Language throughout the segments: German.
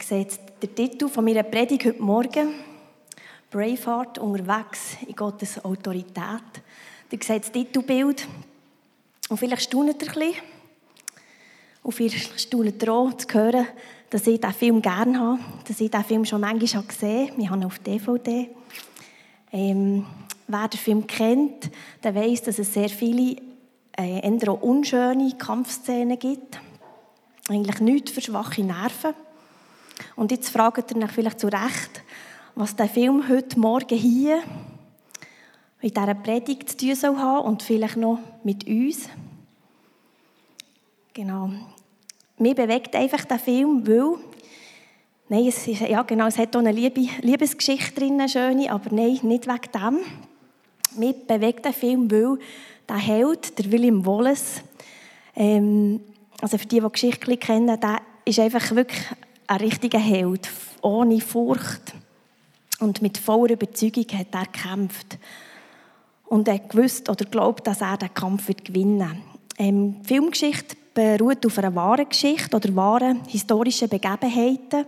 Ihr seht den Titel von meiner Predigt heute Morgen. Braveheart, unterwegs in Gottes Autorität. Ihr seht das Titelbild. Und vielleicht staunet ihr ein bisschen. Und vielleicht staunet ihr auch zu hören, dass ich diesen Film gerne habe, dass ich diesen Film schon manchmal gesehen habe. Wir haben ihn auf DVD. Ähm, wer den Film kennt, der weiß, dass es sehr viele äh, unschöne Kampfszenen gibt. Eigentlich nichts für schwache Nerven. Und jetzt fragt ihr euch vielleicht zu Recht, was der Film heute Morgen hier in dieser Predigt zu tun soll haben und vielleicht noch mit uns. Genau. Mir bewegt einfach der Film, weil Nein, es, ist, ja, genau, es hat auch eine Liebe, Liebesgeschichte drin, eine schöne, aber nein, nicht wegen dem. Mir bewegt der Film, weil der Held, der William Wallace, ähm, also für die, die die Geschichte kennen, der ist einfach wirklich ein richtiger Held, ohne Furcht und mit voller Überzeugung hat er gekämpft. Und er gewusst oder glaubt, dass er den Kampf wird gewinnen. Ähm, die Filmgeschichte beruht auf einer wahren Geschichte oder wahren historischen Begebenheiten.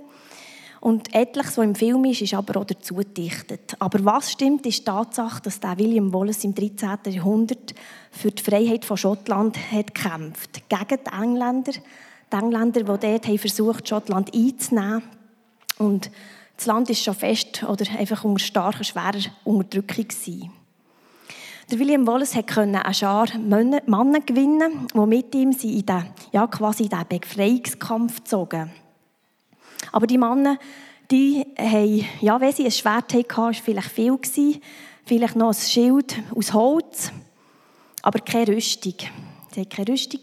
Und etliches, was im Film ist, ist aber auch dazu gedichtet. Aber was stimmt, ist die Tatsache, dass der William Wallace im 13. Jahrhundert für die Freiheit von Schottland hat gekämpft Gegen die Engländer. Die Engländer, die dort haben versucht Schottland einzunehmen. Und das Land ist schon fest oder einfach unter starker, schwerer Unterdrückung. Der William Wallace konnte eine Schar Männer gewinnen, die mit ihm in den, ja, quasi in den Befreiungskampf gezogen aber die Männer, die haben, ja, wenn sie ein Schwert hatten, war vielleicht viel gewesen, vielleicht noch ein Schild aus Holz, aber keine Rüstung. Sie hatten keine Rüstung.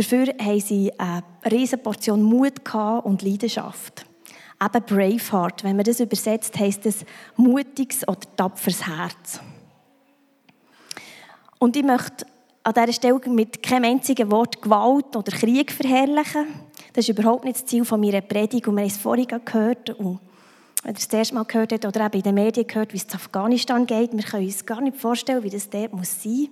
Dafür hatten sie eine riesige Portion Mut und Leidenschaft. Eben Braveheart, wenn man das übersetzt, heisst es mutiges oder tapferes Herz. Und ich möchte an dieser Stelle mit keinem einzigen Wort Gewalt oder Krieg verherrlichen. Das ist überhaupt nicht das Ziel meiner Predigt. Und wir haben es vorhin gehört. Und wenn ihr es das erste Mal gehört habt oder auch in den Medien gehört, wie es in Afghanistan geht, wir können uns gar nicht vorstellen, wie das dort sein muss.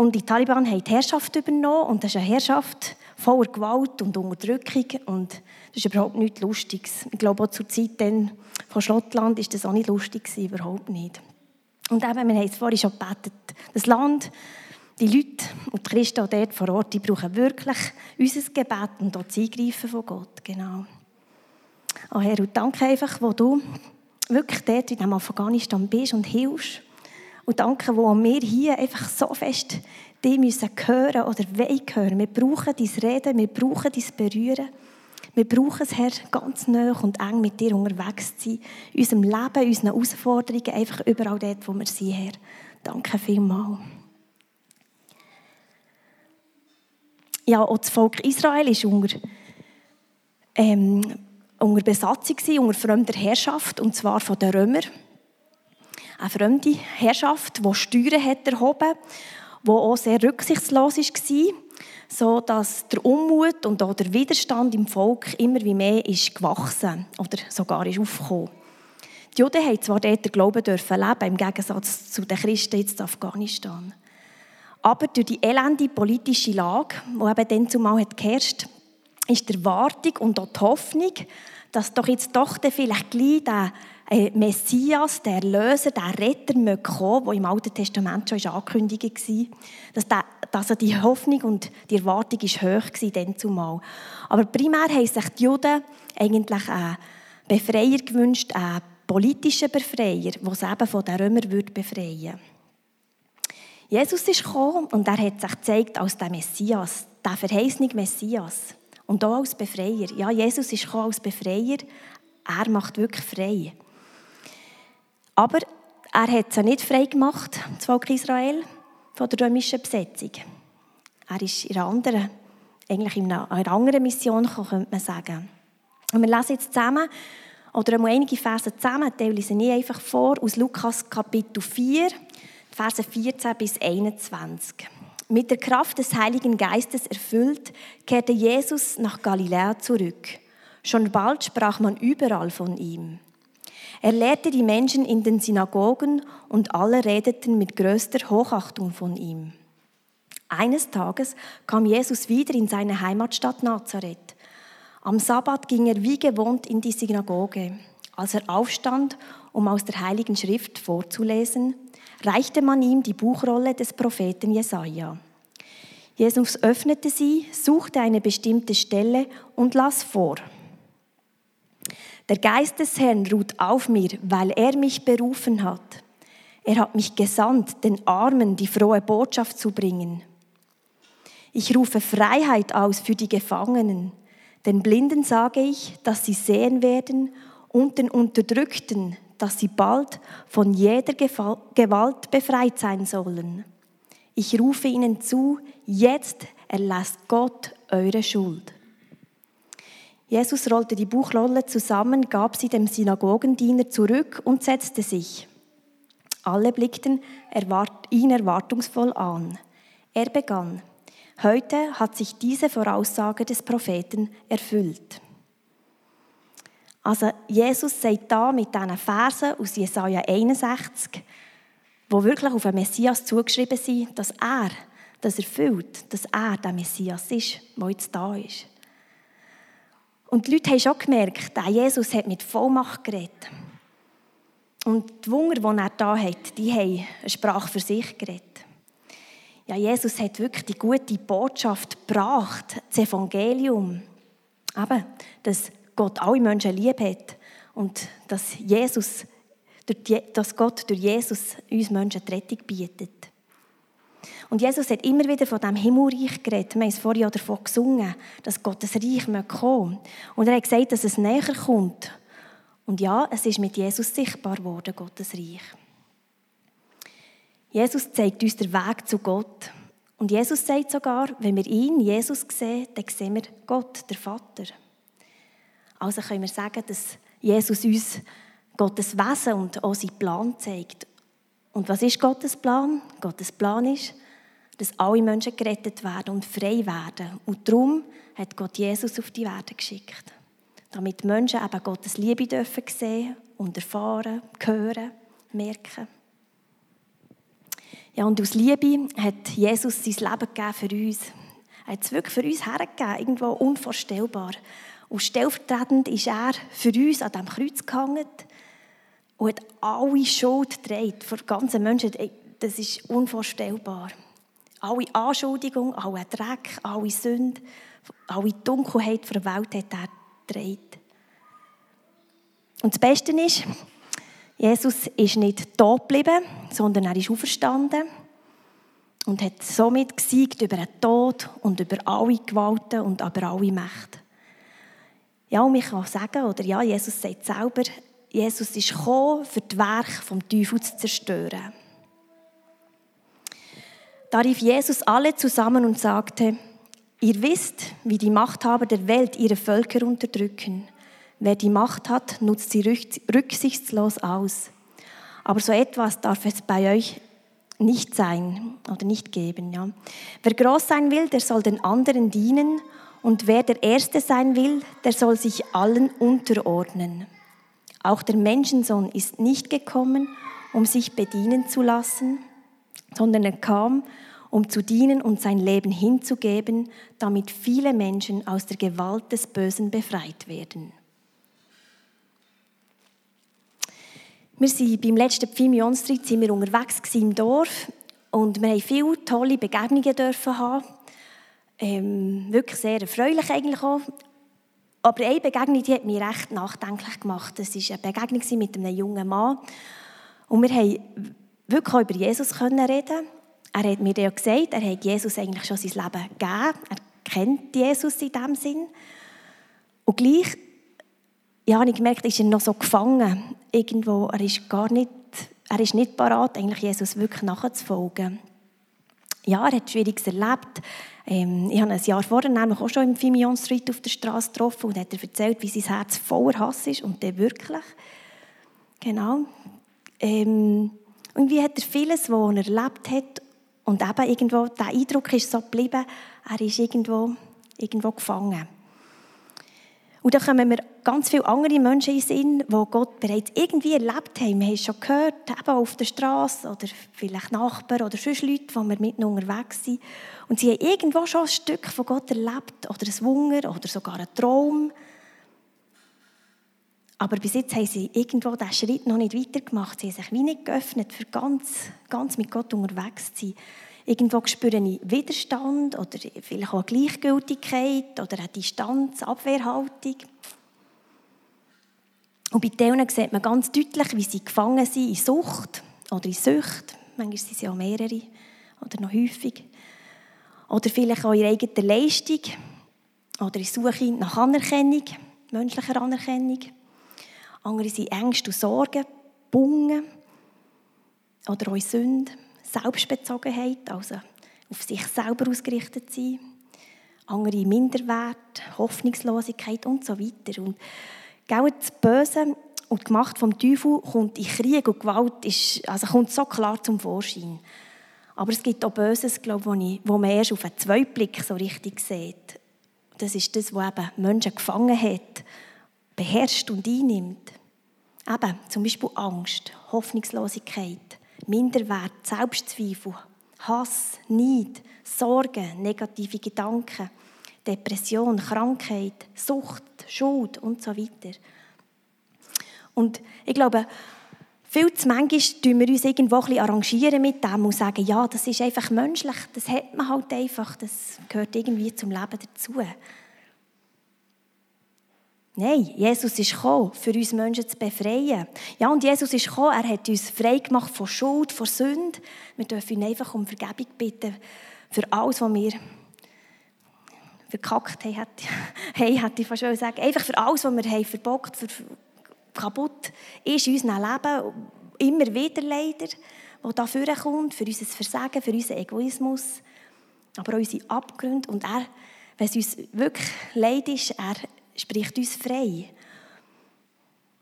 Und die Taliban haben die Herrschaft übernommen. Und das ist eine Herrschaft voller Gewalt und Unterdrückung. Und das ist überhaupt nichts Lustiges. Ich glaube, auch zur Zeit von Schottland war das auch nicht lustig. Überhaupt nicht. Und eben, wir haben es vorhin schon gebetet. Das Land die Leute und die Christen dort vor Ort, die brauchen wirklich unser Gebet und auch das Eingreifen von Gott. Genau. Oh Herr, und danke einfach, wo du wirklich dort in Afghanistan bist und hilfst. Und danke, wo wir hier einfach so fest die müssen hören oder wollen hören. Wir brauchen dein Reden, wir brauchen dein Berühren. Wir brauchen es, Herr, ganz nah und eng mit dir unterwegs zu sein. In unserem Leben, unseren Herausforderungen, einfach überall dort, wo wir sind, Herr. Danke vielmals. ja, auch das Volk Israel war unter, ähm, unter Besatzung, unter fremder Herrschaft, und zwar von den Römern. Eine fremde Herrschaft, die Steuern hat erhoben die auch sehr rücksichtslos war, so dass der Unmut und auch der Widerstand im Volk immer wie mehr ist gewachsen oder sogar ist aufgekommen. Die Juden haben zwar dort den Glauben dürfen leben, im Gegensatz zu den Christen jetzt in Afghanistan. Aber durch die elende politische Lage, die eben dann zumal hat geherrscht, ist die Erwartung und auch die Hoffnung, dass doch jetzt doch vielleicht gleich der Messias, der Erlöser, der Retter möge kommen, der im Alten Testament schon angekündigt war. Dass, der, dass die Hoffnung und die Erwartung ist hoch war dann zumal. Aber primär haben sich die Juden eigentlich einen Befreier gewünscht, einen politischen Befreier, der es eben von den Römern befreien würde. Jesus ist gekommen und er hat sich gezeigt als der Messias, der verheißene Messias. Und auch als Befreier. Ja, Jesus ist gekommen als Befreier. Er macht wirklich frei. Aber er hat sie nicht frei gemacht, das Volk Israel, von der römischen Besetzung. Er ist in einer anderen, eigentlich in einer anderen Mission gekommen, könnte man sagen. Und wir lesen jetzt zusammen, oder einige Verse zusammen, die lese ich einfach vor, aus Lukas Kapitel 4, Verse 14 bis 21. Mit der Kraft des Heiligen Geistes erfüllt, kehrte Jesus nach Galiläa zurück. Schon bald sprach man überall von ihm. Er lehrte die Menschen in den Synagogen und alle redeten mit größter Hochachtung von ihm. Eines Tages kam Jesus wieder in seine Heimatstadt Nazareth. Am Sabbat ging er wie gewohnt in die Synagoge. Als er aufstand, um aus der Heiligen Schrift vorzulesen, reichte man ihm die Buchrolle des Propheten Jesaja. Jesus öffnete sie, suchte eine bestimmte Stelle und las vor. Der Geist des Herrn ruht auf mir, weil er mich berufen hat. Er hat mich gesandt, den Armen die frohe Botschaft zu bringen. Ich rufe Freiheit aus für die Gefangenen. Den Blinden sage ich, dass sie sehen werden und den Unterdrückten, dass sie bald von jeder Gewalt befreit sein sollen. Ich rufe ihnen zu, jetzt erlasst Gott eure Schuld. Jesus rollte die Buchrolle zusammen, gab sie dem Synagogendiener zurück und setzte sich. Alle blickten ihn erwartungsvoll an. Er begann. Heute hat sich diese Voraussage des Propheten erfüllt. Also Jesus sagt da mit diesen Versen aus Jesaja 61, wo wirklich auf den Messias zugeschrieben sind, dass er das erfüllt, dass er der Messias ist, der jetzt da ist. Und die Leute haben schon gemerkt, der Jesus hat mit Vollmacht geredet. Und die Wunder, die er da hat, die haben eine Sprache für sich geredet. Ja, Jesus hat wirklich die gute Botschaft gebracht, das Evangelium. Eben, dass Gott alle Menschen lieb hat und dass, Jesus, dass Gott durch Jesus uns Menschen die Rettung bietet. Und Jesus hat immer wieder von dem Himmelreich geredet. Wir haben es vorhin davon gesungen, dass Gottes Reich kommen Und er hat gesagt, dass es näher kommt. Und ja, es ist mit Jesus sichtbar geworden, Gottes Reich. Jesus zeigt uns den Weg zu Gott. Und Jesus sagt sogar, wenn wir ihn, Jesus, sehen, dann sehen wir Gott, der Vater. Also können wir sagen, dass Jesus uns Gottes Wesen und auch seinen Plan zeigt. Und was ist Gottes Plan? Gottes Plan ist, dass alle Menschen gerettet werden und frei werden. Und darum hat Gott Jesus auf die Erde geschickt. Damit Menschen eben Gottes Liebe dürfen sehen und erfahren, hören, merken. Ja, und aus Liebe hat Jesus sein Leben gegeben für uns. Er hat es wirklich für uns hergegeben, irgendwo unvorstellbar. Und stellvertretend ist er für uns an diesem Kreuz gehangen und hat alle Schuld getragen, von ganzen Menschen. Das ist unvorstellbar. Alle Anschuldigungen, alle Dreck, alle Sünde, alle Dunkelheit der Welt hat er getragen. Und das Beste ist, Jesus ist nicht tot geblieben, sondern er ist auferstanden und hat somit gesiegt über den Tod und über alle Gewalten und über alle Mächte. Ja, und ich kann sagen, oder ja, Jesus sagt selber, Jesus ist gekommen, für das Werk vom Teufel zu zerstören. Da rief Jesus alle zusammen und sagte, ihr wisst, wie die Machthaber der Welt ihre Völker unterdrücken. Wer die Macht hat, nutzt sie rücksichtslos aus. Aber so etwas darf es bei euch nicht sein oder nicht geben. Ja. Wer groß sein will, der soll den anderen dienen. Und wer der Erste sein will, der soll sich allen unterordnen. Auch der Menschensohn ist nicht gekommen, um sich bedienen zu lassen, sondern er kam, um zu dienen und sein Leben hinzugeben, damit viele Menschen aus der Gewalt des Bösen befreit werden. Wir sind beim letzten Pfimionsritt sind wir unterwegs im Dorf und wir haben viele tolle Begegnungen dürfen haben. Ähm, wirklich sehr erfreulich eigentlich auch. Aber eine Begegnung, die hat mich recht nachdenklich gemacht. Das war eine Begegnung mit einem jungen Mann. Und wir haben wirklich auch über Jesus reden. Er hat mir ja gesagt, er hat Jesus eigentlich schon sein Leben gegeben. Er kennt Jesus in diesem Sinn. Und gleich ja, habe ich gemerkt, ist er noch so gefangen. Irgendwo, er ist gar nicht, er ist nicht parat, eigentlich Jesus wirklich nachzufolgen. Ja, er hat Schwieriges erlebt. Ähm, ich habe ein Jahr vorher nämlich auch schon im Fimion Street auf der Straße getroffen und hat er erzählt, wie sein Herz voller Hass ist und der wirklich. Genau. Ähm, irgendwie hat er vieles, was er erlebt hat und eben irgendwo, der Eindruck ist so geblieben, er ist irgendwo, irgendwo gefangen. Und dann kommen mir ganz viele andere Menschen in Sinn, die Gott bereits irgendwie erlebt haben. Wir haben es schon gehört, eben auf der Straße oder vielleicht Nachbarn oder sonst Leute, die wir mitten unterwegs sind. Und sie haben irgendwo schon ein Stück von Gott erlebt oder ein Wunder oder sogar einen Traum. Aber bis jetzt haben sie irgendwo diesen Schritt noch nicht weitergemacht. Sie haben sich wie nicht geöffnet, für ganz, ganz mit Gott unterwegs zu sein. Irgendwo spüre ich Widerstand oder vielleicht auch Gleichgültigkeit oder eine Distanz, Abwehrhaltung. Und bei denen sieht man ganz deutlich, wie sie gefangen sind in Sucht oder in Sucht. Manchmal sind sie auch mehrere oder noch häufig. Oder vielleicht auch in eigener Leistung oder in Suche nach Anerkennung, menschlicher Anerkennung. Andere sind Ängste und Sorgen, Bungen oder auch Sünde. Selbstbezogenheit, also auf sich selber ausgerichtet sein, andere Minderwert, Hoffnungslosigkeit und so weiter. Und das Böse und die Macht vom Teufel kommt in Krieg und Gewalt, ist, also kommt so klar zum Vorschein. Aber es gibt auch Böses, glaube ich, wo man erst auf einen Zweitblick so richtig sieht. Das ist das, was eben Menschen gefangen hat, beherrscht und einnimmt. Eben, zum Beispiel Angst, Hoffnungslosigkeit, Minderwert, Selbstzweifel, Hass, Neid, Sorgen, negative Gedanken, Depression, Krankheit, Sucht, Schuld und so weiter. Und ich glaube, viel zu manchmal tun wir uns irgendwo ein bisschen arrangieren mit dem und sagen, ja, das ist einfach menschlich, das hat man halt einfach, das gehört irgendwie zum Leben dazu. Nein, Jesus ist gekommen, für uns Menschen zu befreien. Ja, und Jesus ist gekommen, er hat uns frei gemacht von Schuld, von Sünde. Wir dürfen ihn einfach um Vergebung bitten für alles, was wir verkackt haben, hey, hätte ich fast sagen. Einfach für alles, was wir haben verbockt, für kaputt ist in unserem Leben, immer wieder leider, was da vorkommt, für unser Versagen, für unseren Egoismus, aber auch unsere Abgründe. Und er, wenn es uns wirklich leid ist, er spricht uns frei.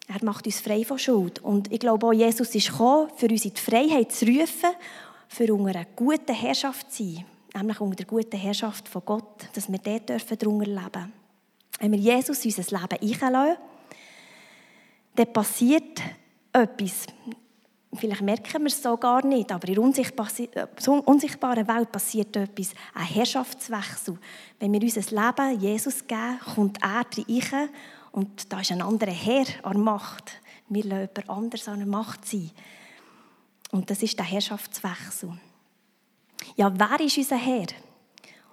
Er macht uns frei von Schuld. Und ich glaube auch, Jesus ist gekommen, für uns in die Freiheit zu rufen, für unter einer guten Herrschaft zu sein. Nämlich unter der guten Herrschaft von Gott, dass wir dort dürfen drunter leben Wenn wir Jesus in unser Leben einlassen, dann passiert etwas. Vielleicht merken wir es so gar nicht, aber in der äh, unsichtbaren Welt passiert etwas, ein Herrschaftswechsel. Wenn wir unser Leben Jesus geben, kommt er rein und da ist ein anderer Herr an der Macht. Wir lassen jemand anders an der Macht sein. Und das ist der Herrschaftswechsel. Ja, wer ist unser Herr?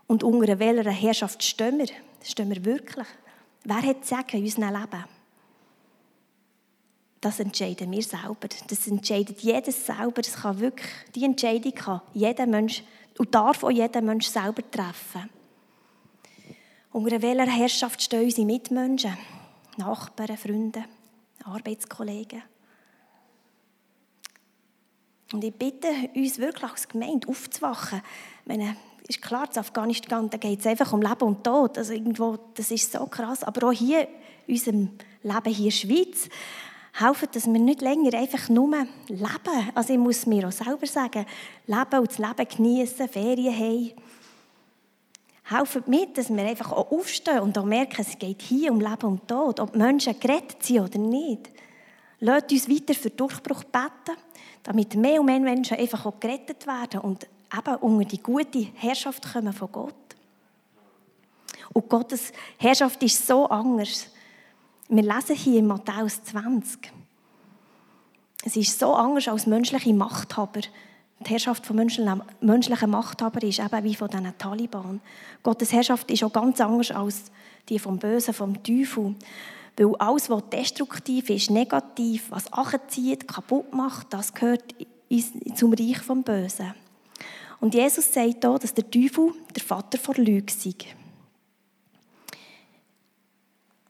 Und unter welcher Herrschaft stehen wir? Stehen wir wirklich? Wer hat sagen in unserem Leben? Das entscheiden wir selber. Das entscheidet jedes selber. Das kann wirklich, die Entscheidung kann jeder Mensch und darf auch jeder Mensch selber treffen. Unter welcher Herrschaft stehen unsere Mitmenschen, Nachbarn, Freunde, Arbeitskollegen? Und ich bitte uns wirklich als Gemeinde aufzuwachen. Ich meine, ist klar, in Afghanistan geht es einfach um Leben und Tod. Also irgendwo, das ist so krass. Aber auch hier, in unserem Leben hier in der Schweiz, helfen, dass wir nicht länger einfach nur leben. Also ich muss mir auch selber sagen, leben und das Leben genießen, Ferien haben. Helfen mit, dass wir einfach auch aufstehen und auch merken, es geht hier um Leben und Tod, ob Menschen gerettet sind oder nicht. Lasst uns weiter für Durchbruch beten, damit mehr und mehr Menschen einfach auch gerettet werden und eben unter die gute Herrschaft kommen von Gott. Und Gottes Herrschaft ist so anders. Wir lesen hier in Matthäus 20. Es ist so anders als menschliche Machthaber. Die Herrschaft von menschlichen Machthabern ist eben wie von diesen Taliban. Gottes Herrschaft ist auch ganz anders als die vom Bösen, vom Teufel. Weil alles, was destruktiv ist, negativ, was anzieht, kaputt macht, das gehört zum Reich vom Bösen. Und Jesus sagt hier, dass der Teufel der Vater vor Lüge sei.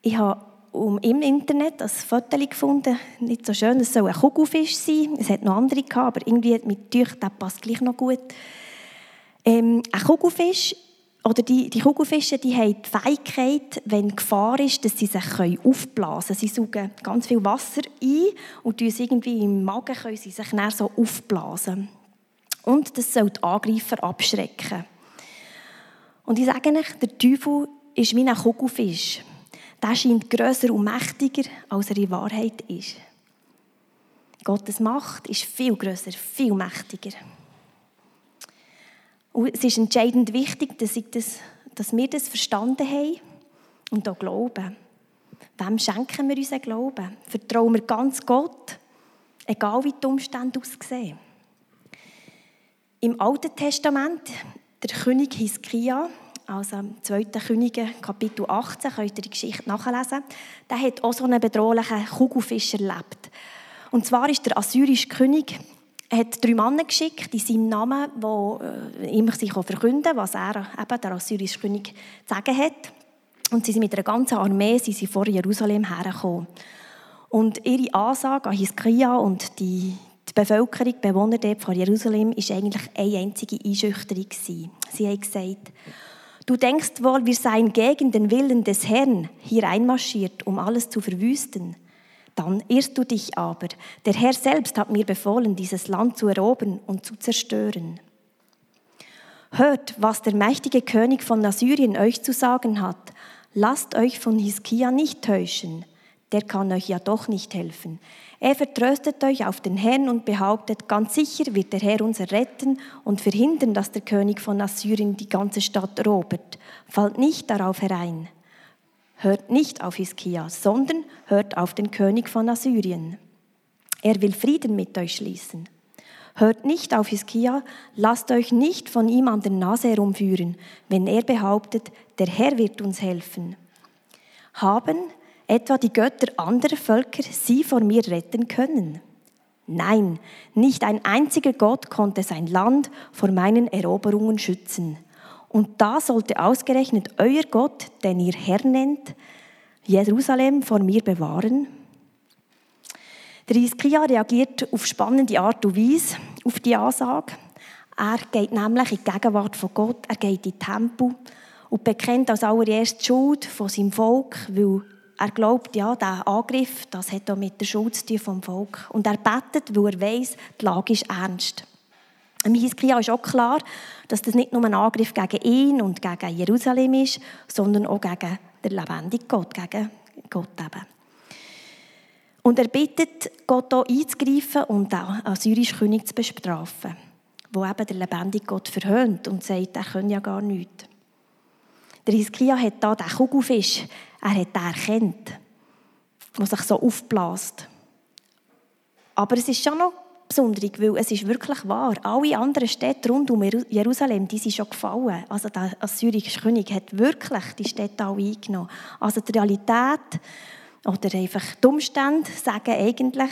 Ich habe um, im Internet ein Foto gefunden, nicht so schön, es soll ein Kugelfisch sein, es hat noch andere gehabt, aber irgendwie mit Tüch, der passt gleich noch gut. Ähm, ein Kugelfisch, oder die, die Kugelfische, die haben die Fähigkeit, wenn Gefahr ist, dass sie sich aufblasen können. Sie saugen ganz viel Wasser ein und irgendwie im Magen können sie sich dann so aufblasen. Und das soll die Angreifer abschrecken. Und ich sage euch, der Teufel ist wie ein Kugelfisch der scheint grösser und mächtiger, als er in Wahrheit ist. Gottes Macht ist viel grösser, viel mächtiger. Und es ist entscheidend wichtig, dass, das, dass wir das verstanden haben und auch glauben. Wem schenken wir unseren Glauben? Vertrauen wir ganz Gott, egal wie die Umstände aussehen? Im Alten Testament, der König Hiskia, also im 2. Könige, Kapitel 18, könnt ihr die Geschichte nachlesen, der hat auch so einen bedrohlichen Kugelfisch erlebt. Und zwar ist der assyrische König er hat drei Männer geschickt in seinem Namen, die äh, ihm sich verkünden was er, eben der assyrische König, zu sagen hat. Und sie sind mit einer ganzen Armee sie sind vor Jerusalem hergekommen. Und ihre Ansage an Hiskia und die, die Bevölkerung, die Bewohner dort von Jerusalem, war eigentlich eine einzige Einschüchterung. Sie haben gesagt, du denkst wohl, wir seien gegen den Willen des Herrn hier einmarschiert, um alles zu verwüsten. Dann irrst du dich aber. Der Herr selbst hat mir befohlen, dieses Land zu erobern und zu zerstören. Hört, was der mächtige König von Assyrien euch zu sagen hat. Lasst euch von Hiskia nicht täuschen. Der kann euch ja doch nicht helfen. Er vertröstet euch auf den Herrn und behauptet, ganz sicher wird der Herr uns erretten und verhindern, dass der König von Assyrien die ganze Stadt erobert. Fallt nicht darauf herein. Hört nicht auf Hiskia, sondern hört auf den König von Assyrien. Er will Frieden mit euch schließen. Hört nicht auf Hiskia, lasst euch nicht von ihm an der Nase herumführen, wenn er behauptet, der Herr wird uns helfen. Haben etwa die Götter anderer Völker sie vor mir retten können? Nein, nicht ein einziger Gott konnte sein Land vor meinen Eroberungen schützen. Und da sollte ausgerechnet euer Gott, den ihr Herr nennt, Jerusalem vor mir bewahren? Der Iskia reagiert auf spannende Art und Weise auf die Ansage. Er geht nämlich in die Gegenwart von Gott, er geht in den Tempel und bekennt als allererst die Schuld von seinem Volk, weil er glaubt, ja, der Angriff, das hat auch mit der Schuld zu tun vom Volk. Und er betet, weil er weiß, die Lage ist ernst. Im Hiskia ist auch klar, dass das nicht nur ein Angriff gegen ihn und gegen Jerusalem ist, sondern auch gegen den lebendigen Gott, gegen Gott eben. Und er bittet Gott auch einzugreifen und den assyrischen König zu bestrafen, wo eben der lebendige Gott verhöhnt und sagt, er könne ja gar nichts. Der Hiskia hat da den Kugelfisch, er hat den erkannt, der sich so aufbläst. Aber es ist schon noch besonders, weil es ist wirklich wahr. Alle anderen Städte rund um Jerusalem, die sind schon gefallen. Also der assyrische König hat wirklich die Städte alle eingenommen. Also die Realität oder einfach die Umstände sagen eigentlich,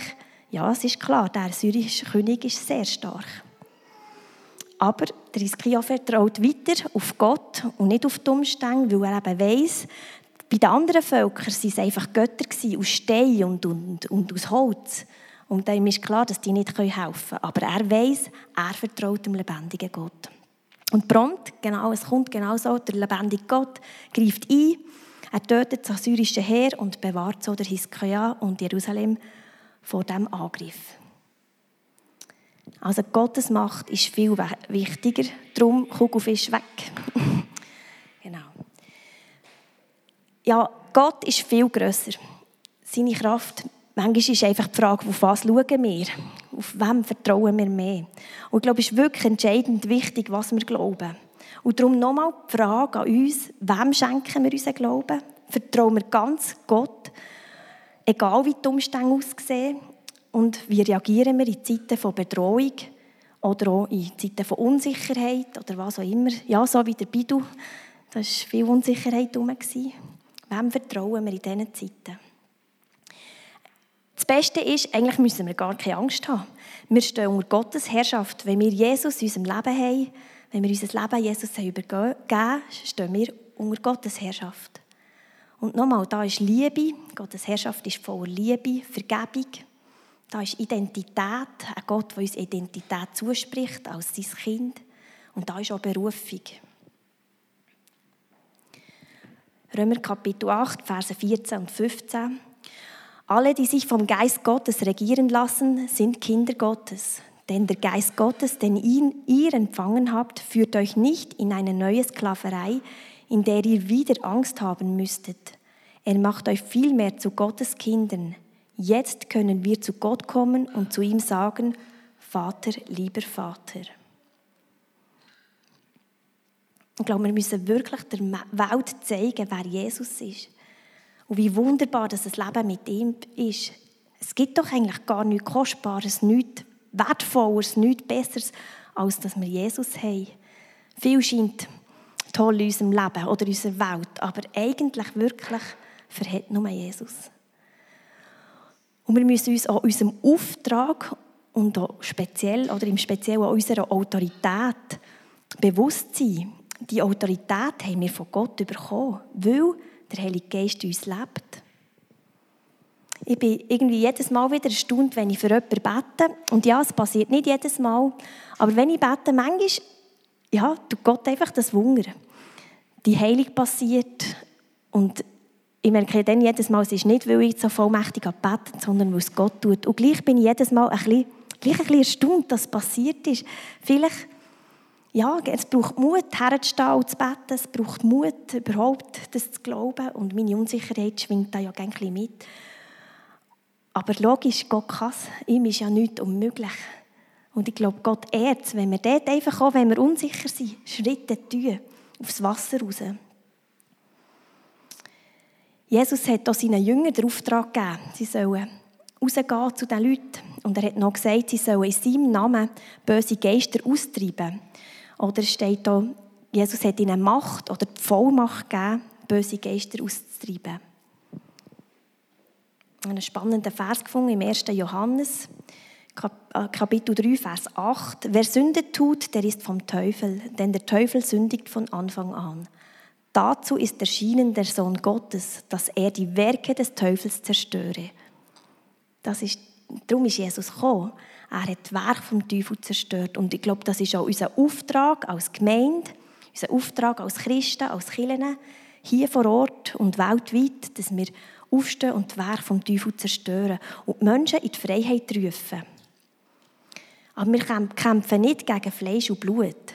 ja, es ist klar, der syrische König ist sehr stark. Aber der Hiskia vertraut weiter auf Gott und nicht auf die Umstände, weil er eben weiss, bei den anderen Völkern waren es einfach Götter aus Stein und, und, und aus Holz. Und ihm ist klar, dass die nicht helfen können. Aber er weiß, er vertraut dem lebendigen Gott. Und prompt, genau, es kommt genau so, der lebendige Gott greift ein er tötet das assyrische Heer und bewahrt so der Hiskia und Jerusalem vor dem Angriff. Also Gottes Macht ist viel wichtiger, darum Kugelfisch weg. genau. Ja, Gott ist viel größer. Seine Kraft, manchmal ist einfach die Frage, auf was schauen wir? Auf wem vertrauen wir mehr? Und ich glaube, es ist wirklich entscheidend wichtig, was wir glauben. Und darum nochmal die Frage an uns, wem schenken wir unseren Glauben? Vertrauen wir ganz Gott, egal wie die Umstände aussehen? Und wie reagieren wir in Zeiten von Bedrohung oder auch in Zeiten von Unsicherheit oder was auch immer? Ja, so wie der Bidu, da war viel Unsicherheit herum. Wem vertrauen wir in diesen Zeiten? Das Beste ist, eigentlich müssen wir gar keine Angst haben. Wir stehen unter Gottes Herrschaft. Wenn wir Jesus in unserem Leben haben, wenn wir unser Leben Jesus übergeben, stehen wir unter Gottes Herrschaft. Und nochmal, da ist Liebe, Gottes Herrschaft ist voller Liebe, Vergebung. Da ist Identität, ein Gott, der uns Identität zuspricht als sein Kind. Und da ist auch Berufung. Römer Kapitel 8, Verse 14 und 15. Alle, die sich vom Geist Gottes regieren lassen, sind Kinder Gottes. Denn der Geist Gottes, den ihr empfangen habt, führt euch nicht in eine neue Sklaverei, in der ihr wieder Angst haben müsstet. Er macht euch vielmehr zu Gottes Kindern. Jetzt können wir zu Gott kommen und zu ihm sagen, Vater, lieber Vater. Ich glaube, wir müssen wirklich der Welt zeigen, wer Jesus ist. Und wie wunderbar dass das Leben mit ihm ist. Es gibt doch eigentlich gar nichts Kostbares, nichts Wertvolleres, nichts Besseres, als dass wir Jesus haben. Viel scheint toll in unserem Leben oder in unserer Welt, aber eigentlich wirklich verhält nur Jesus. Und wir müssen uns auch unserem Auftrag und auch speziell oder im Speziellen auch unserer Autorität bewusst sein. Die Autorität haben wir von Gott bekommen, weil der Heilige Geist uns lebt. Ich bin irgendwie jedes Mal wieder erstaunt, wenn ich für jemanden bete. Und ja, es passiert nicht jedes Mal. Aber wenn ich bete, manchmal, ja, tut Gott einfach das Wunder. Die Heilung passiert. Und ich merke dann jedes Mal, es ist nicht, weil ich so vollmächtig bete, sondern weil es Gott tut. Und gleich bin ich jedes Mal ein bisschen, gleich ein bisschen erstaunt, dass es passiert ist. Vielleicht, ja, es braucht Mut, herzustehen und zu beten. Es braucht Mut, überhaupt das zu glauben. Und meine Unsicherheit schwingt da ja ein mit. Aber logisch, Gott kann es. Ihm ist ja nichts unmöglich. Und ich glaube, Gott ehrt wenn wir dort einfach auch, wenn wir unsicher sind, Schritte tun, aufs Wasser raus. Jesus hat auch seinen Jüngern den Auftrag gegeben, sie sollen rausgehen zu den Leuten. Und er hat noch gesagt, sie sollen in seinem Namen böse Geister austreiben. Oder steht da, Jesus hat ihnen Macht oder die Vollmacht gegeben, böse Geister auszutreiben einen spannenden Vers gefunden im 1. Johannes, äh, Kapitel 3, Vers 8. Wer Sünde tut, der ist vom Teufel, denn der Teufel sündigt von Anfang an. Dazu ist erschienen der Sohn Gottes, dass er die Werke des Teufels zerstöre. Das ist, darum ist Jesus gekommen. Er hat das Werk vom Teufel zerstört. Und ich glaube, das ist auch unser Auftrag als Gemeinde, unser Auftrag als Christen, als Kirchen, hier vor Ort und weltweit, dass wir aufstehen und die Werke vom Teufel zerstören und die Menschen in die Freiheit rufen. Aber wir kämpfen nicht gegen Fleisch und Blut.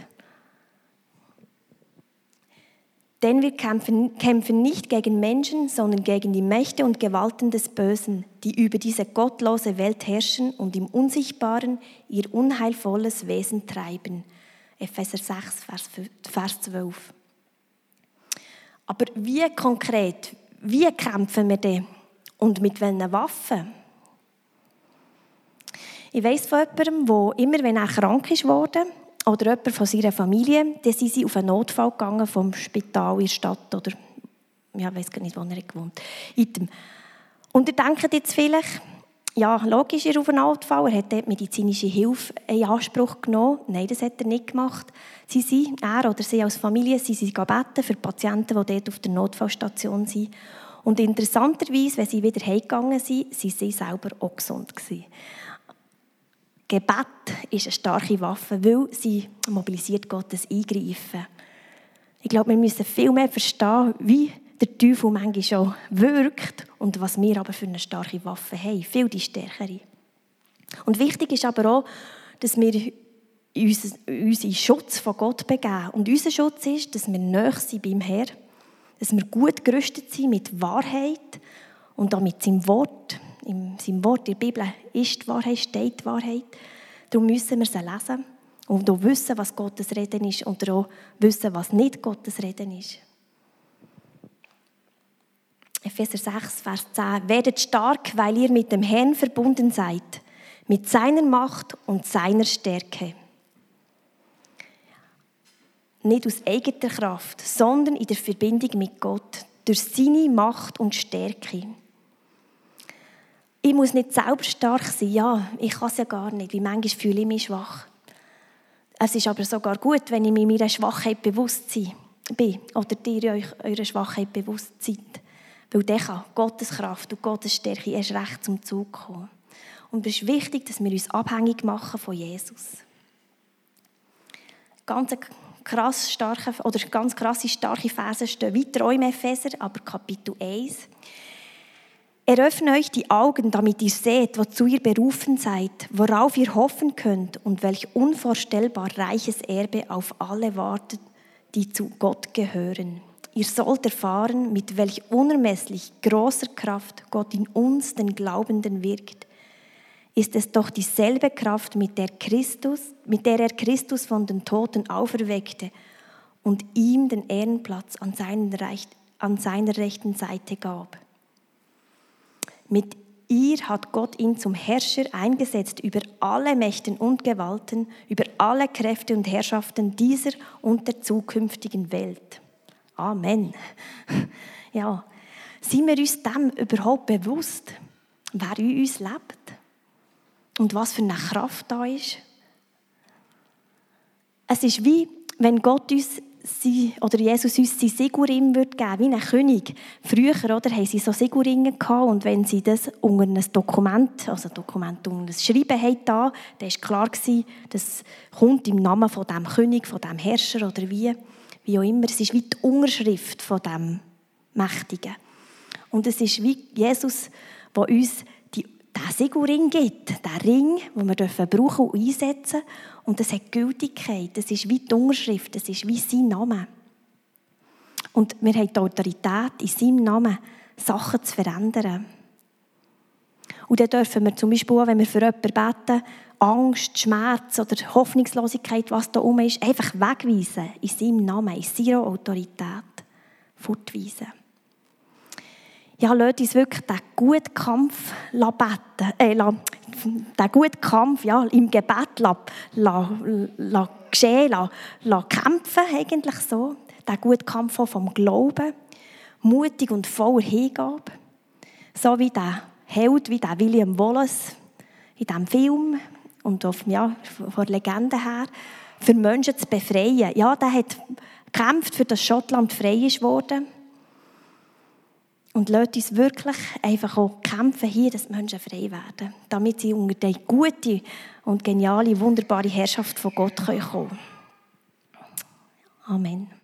Denn wir kämpfen, kämpfen nicht gegen Menschen, sondern gegen die Mächte und Gewalten des Bösen, die über diese gottlose Welt herrschen und im Unsichtbaren ihr unheilvolles Wesen treiben. Epheser 6, Vers 12. Aber wie konkret, wie kämpfen wir denn? Und mit welchen Waffen? Ich weiss von jemandem, der immer, wenn er krank ist oder jemand von seiner Familie, dann sind sie auf einen Notfall gegangen vom Spital in der Stadt oder ja, ich weiß gar nicht, wo er gewohnt hat. Und ihr denkt jetzt vielleicht, ja, logisch, er auf einen Notfall, er hat dort medizinische Hilfe in Anspruch genommen. Nein, das hat er nicht gemacht. Sie sind, er oder sie als Familie, sie sind beten für Patienten, die dort auf der Notfallstation sind. Und interessanterweise, wenn sie wieder heimgegangen sind, sind sie selber auch gesund gewesen. Gebet ist eine starke Waffe, weil sie mobilisiert Gottes Eingreifen. Ich glaube, wir müssen viel mehr verstehen, wie der Teufel manchmal schon wirkt und was wir aber für eine starke Waffe haben. Viel die stärkere. Und wichtig ist aber auch, dass wir uns, unseren Schutz von Gott begeben. Und unser Schutz ist, dass wir näher sind beim Herrn, dass wir gut gerüstet sind mit Wahrheit und auch mit seinem Wort. In seinem Wort in der Bibel ist die Wahrheit, steht die Wahrheit. Darum müssen wir sie lesen und auch wissen, was Gottes Reden ist und auch wissen, was nicht Gottes Reden ist. Epheser 6, Vers 10. Werdet stark, weil ihr mit dem Herrn verbunden seid, mit seiner Macht und seiner Stärke. Nicht aus eigener Kraft, sondern in der Verbindung mit Gott, durch seine Macht und Stärke. Ich muss nicht selber stark sein, ja, ich kann es ja gar nicht, wie manchmal fühle ich mich schwach. Es ist aber sogar gut, wenn ich mir meiner Schwachheit bewusst bin oder ihr euch eurer Schwachheit bewusst seid. Weil dann kann Gottes Kraft und Gottes Stärke erst recht zum Zug kommen. Und es ist wichtig, dass wir uns abhängig machen von Jesus. Ganz krass starke, oder ganz krasse starke Verse stehen weiter auch im Epheser, aber Kapitel 1. Eröffne euch die Augen, damit ihr seht, wozu ihr berufen seid, worauf ihr hoffen könnt und welch unvorstellbar reiches Erbe auf alle wartet, die zu Gott gehören. ihr sollt erfahren, mit welch unermesslich großer Kraft Gott in uns, den Glaubenden, wirkt. Ist es doch dieselbe Kraft, mit der, Christus, mit der er Christus von den Toten auferweckte und ihm den Ehrenplatz an seiner, an seiner rechten Seite gab. Mit ihr hat Gott ihn zum Herrscher eingesetzt über alle Mächten und Gewalten, über alle Kräfte und Herrschaften dieser und der zukünftigen Welt. Amen. Ja, sind wir uns dem überhaupt bewusst, wer in uns lebt und was für eine Kraft da ist? Es ist wie, wenn Gott uns sie, oder Jesus uns seinen Siguring würde geben, wie ein König. Früher oder, haben sie so Siguringe gehabt und wenn sie das unter ein Dokument, also ein Dokument unter ein Schreiben haben, da, dann war klar, gewesen, das kommt im Namen von dem König, von dem Herrscher oder wie, wie auch immer. Es ist wie die Unterschrift von dem Mächtigen. Und es ist wie Jesus, der uns diesen Siguring gibt, den Ring, den wir dürfen brauchen und einsetzen und das hat Gültigkeit, das ist wie die Unterschrift, das ist wie sein Name. Und wir haben die Autorität, in seinem Namen Sachen zu verändern. Und dann dürfen wir zum Beispiel wenn wir für jemanden beten, Angst, Schmerz oder Hoffnungslosigkeit, was da oben ist, einfach wegweisen, in seinem Namen, in seiner Autorität fortweisen ja, lasst uns wirklich den guten Kampf beten, äh, den guten Kampf ja, im Gebet la, la, la geschehen, la, la kämpfen, eigentlich so. Den guten Kampf vom Glauben, mutig und voller Hingabe. So wie der Held, wie der William Wallace in diesem Film und auf, ja, von der Legende her, für Menschen zu befreien. Ja, der hat gekämpft, für das Schottland frei ist und lasst uns wirklich einfach auch kämpfen hier, dass Menschen frei werden, damit sie unter die gute und geniale, wunderbare Herrschaft von Gott kommen können. Amen.